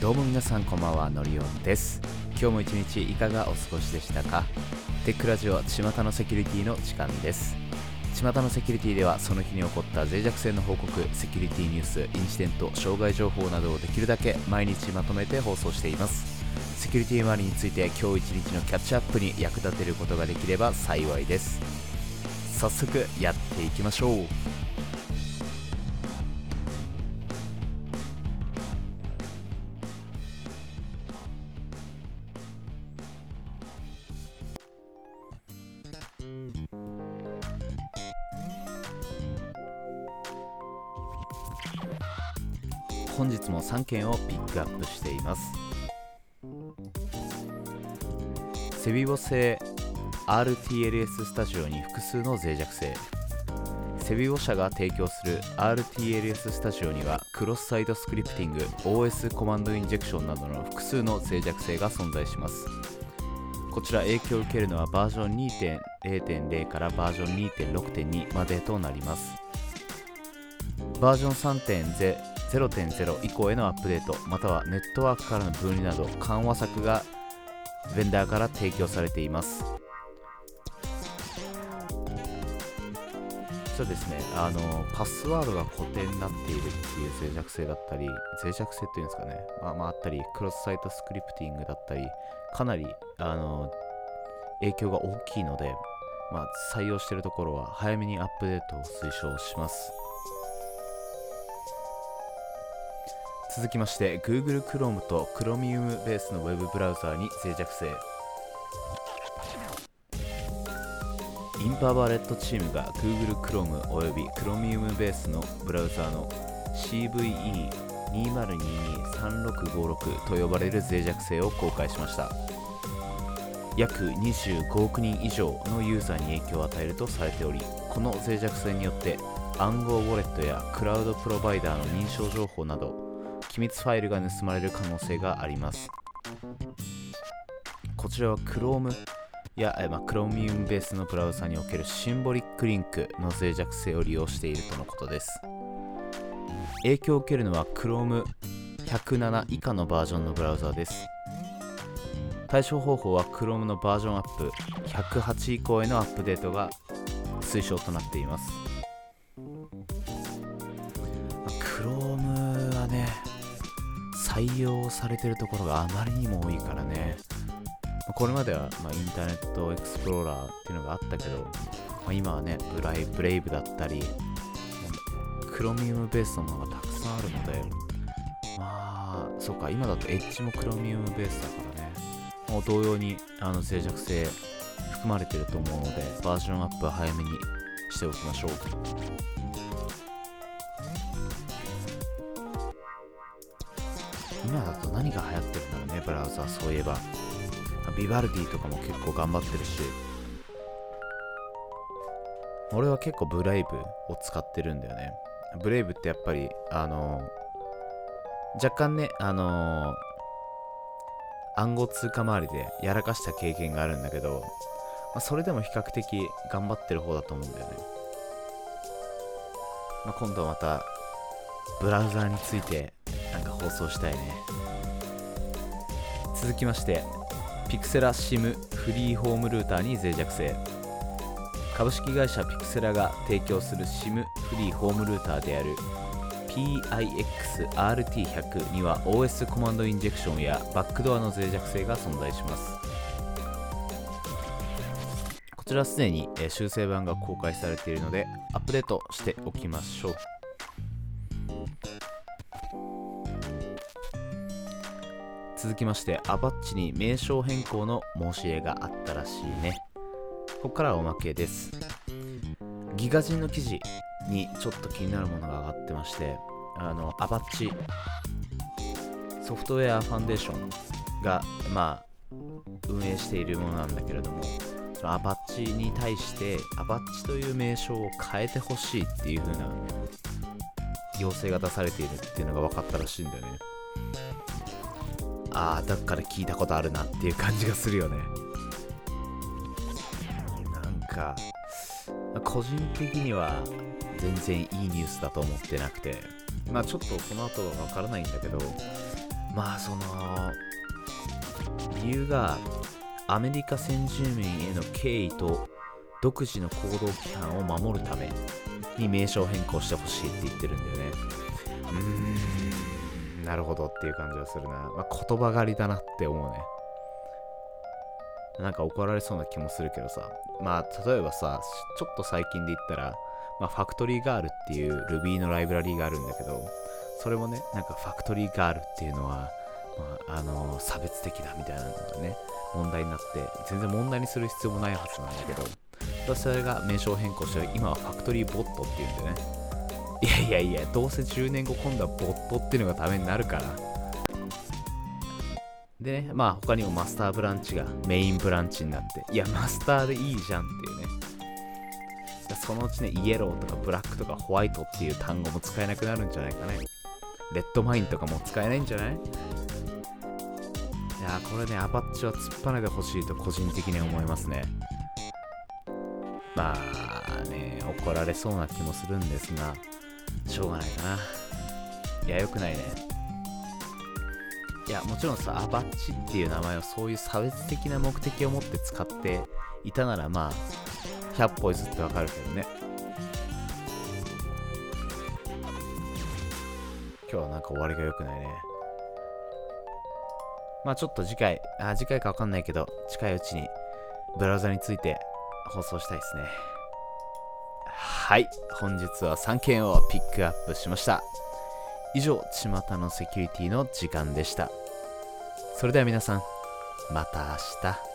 どうも皆さんこんばんはのりおんです。今日も一日いかがお過ごしでしたか？テックラジオは巷のセキュリティの時間です。巷のセキュリティではその日に起こった脆弱性の報告セキュリティニュースインシデント障害情報などをできるだけ毎日まとめて放送しています。セキュリティ周りについて今日一日のキャッチアップに役立てることができれば幸いです。早速やっていきましょう。本日も3件をピックアップしています。セビボ製 RTLS スタジオに複数の脆弱性。セビボ社が提供する RTLS スタジオにはクロスサイドスクリプティング OS コマンドインジェクションなどの複数の脆弱性が存在します。こちら影響を受けるのはバージョン2.0.0からバージョン2.6.2までとなります。バージョン0.0以降へのアップデートまたはネットワークからの分離など緩和策がベンダーから提供されています。そうですね。あのパスワードが固定になっているっていう脆弱性だったり脆弱性っていうんですかね。まあまああったりクロスサイトスクリプティングだったりかなりあの影響が大きいので、まあ、採用しているところは早めにアップデートを推奨します。続きまして Google Chrome と Chromium ベースの Web ブラウザーに脆弱性。インパワーレッドチームが Google Chrome および Chromium ベースのブラウザーの CVE20223656 と呼ばれる脆弱性を公開しました。約25億人以上のユーザーに影響を与えるとされておりこの脆弱性によって暗号ウォレットやクラウドプロバイダーの認証情報など機密ファイルが盗まれる可能性があります。こちらは Chrome や、まあ、Chromium ベースのブラウザにおけるシンボリックリンクの脆弱性を利用しているとのことです。影響を受けるのは Chrome 107以下のバージョンのブラウザです。対処方法は Chrome のバージョンアップ108以降へのアップデートが推奨となっています。Chrome はね採用されてるところがあまりにも多いからね。これまでは、まあ、インターネットエクスプローラーっていうのがあったけど、まあ、今はねブライブレイブだったりクロミウムベースのものがたくさんあるのでまあそうか今だとエッジもクロミウムベースだからね。もう同様にあの脆弱性含まれてると思うのでバージョンアップは早めにしておきましょう。今だと何が流行ってるんだろうね。ブラウザそういえば。ビバルディとかも結構頑張ってるし。俺は結構ブレイブを使ってるんだよね。ブレイブってやっぱりあの若干ねあの暗号通貨周りでやらかした経験があるんだけど、まあ、それでも比較的頑張ってる方だと思うんだよね、まあ、今度はまたブラウザーについてなんか放送したいね。続きましてピクセラ SIM フリーホームルーターに脆弱性。株式会社ピクセラが提供する SIM フリーホームルーターである PIXRT100 には OS コマンドインジェクションやバックドアの脆弱性が存在します。こちらすでに修正版が公開されているのでアップデートしておきましょう。続きましてアバッチに名称変更の申し入れがあったらしいね。ここからはおまけです。ギガ人の記事にちょっと気になるものが上がってましてあのアバッチソフトウェアファンデーションがまあ運営しているものなんだけれどもそのアバッチに対してアバッチという名称を変えてほしいっていう風な要請が出されているっていうのが分かったらしいんだよね。ああだから聞いたことあるなっていう感じがするよね。なんか個人的には全然いいニュースだと思ってなくて。まあちょっとこの後はわからないんだけどまあその理由がアメリカ先住民への敬意と独自の行動規範を守るために名称変更してほしいって言ってるんだよね。うーんなるほどっていう感じはするな、まあ、言葉狩りだなって思うね。なんか怒られそうな気もするけどさ。まあ例えばさちょっと最近で言ったら、まあ、ファクトリーガールっていう Ruby のライブラリーがあるんだけどそれもねなんかファクトリーガールっていうのは、まあ、あの差別的だみたいなのがね問題になって全然問題にする必要もないはずなんだけどそれが名称変更して今はファクトリーボットっていうんでね。いやいやいやどうせ10年後今度はボットっていうのがためになるから。でねまあ他にもマスターブランチがメインブランチになっていやマスターでいいじゃんっていうね。そのうちねイエローとかブラックとかホワイトっていう単語も使えなくなるんじゃないかね。レッドマインとかも使えないんじゃない？いやこれねアパッチは突っぱねてほしいと個人的に思いますね。まあね怒られそうな気もするんですが。しょうがないかな。いやよくないね。いやもちろんさアバッチっていう名前をそういう差別的な目的を持って使っていたならまあ100歩譲ってわかるけどね。今日はなんか終わりが良くないね。まあちょっと次回あ次回かわかんないけど近いうちにブラウザについて放送したいですね。はい本日は3件をピックアップしました。以上巷のセキュリティの時間でした。それでは皆さんまた明日。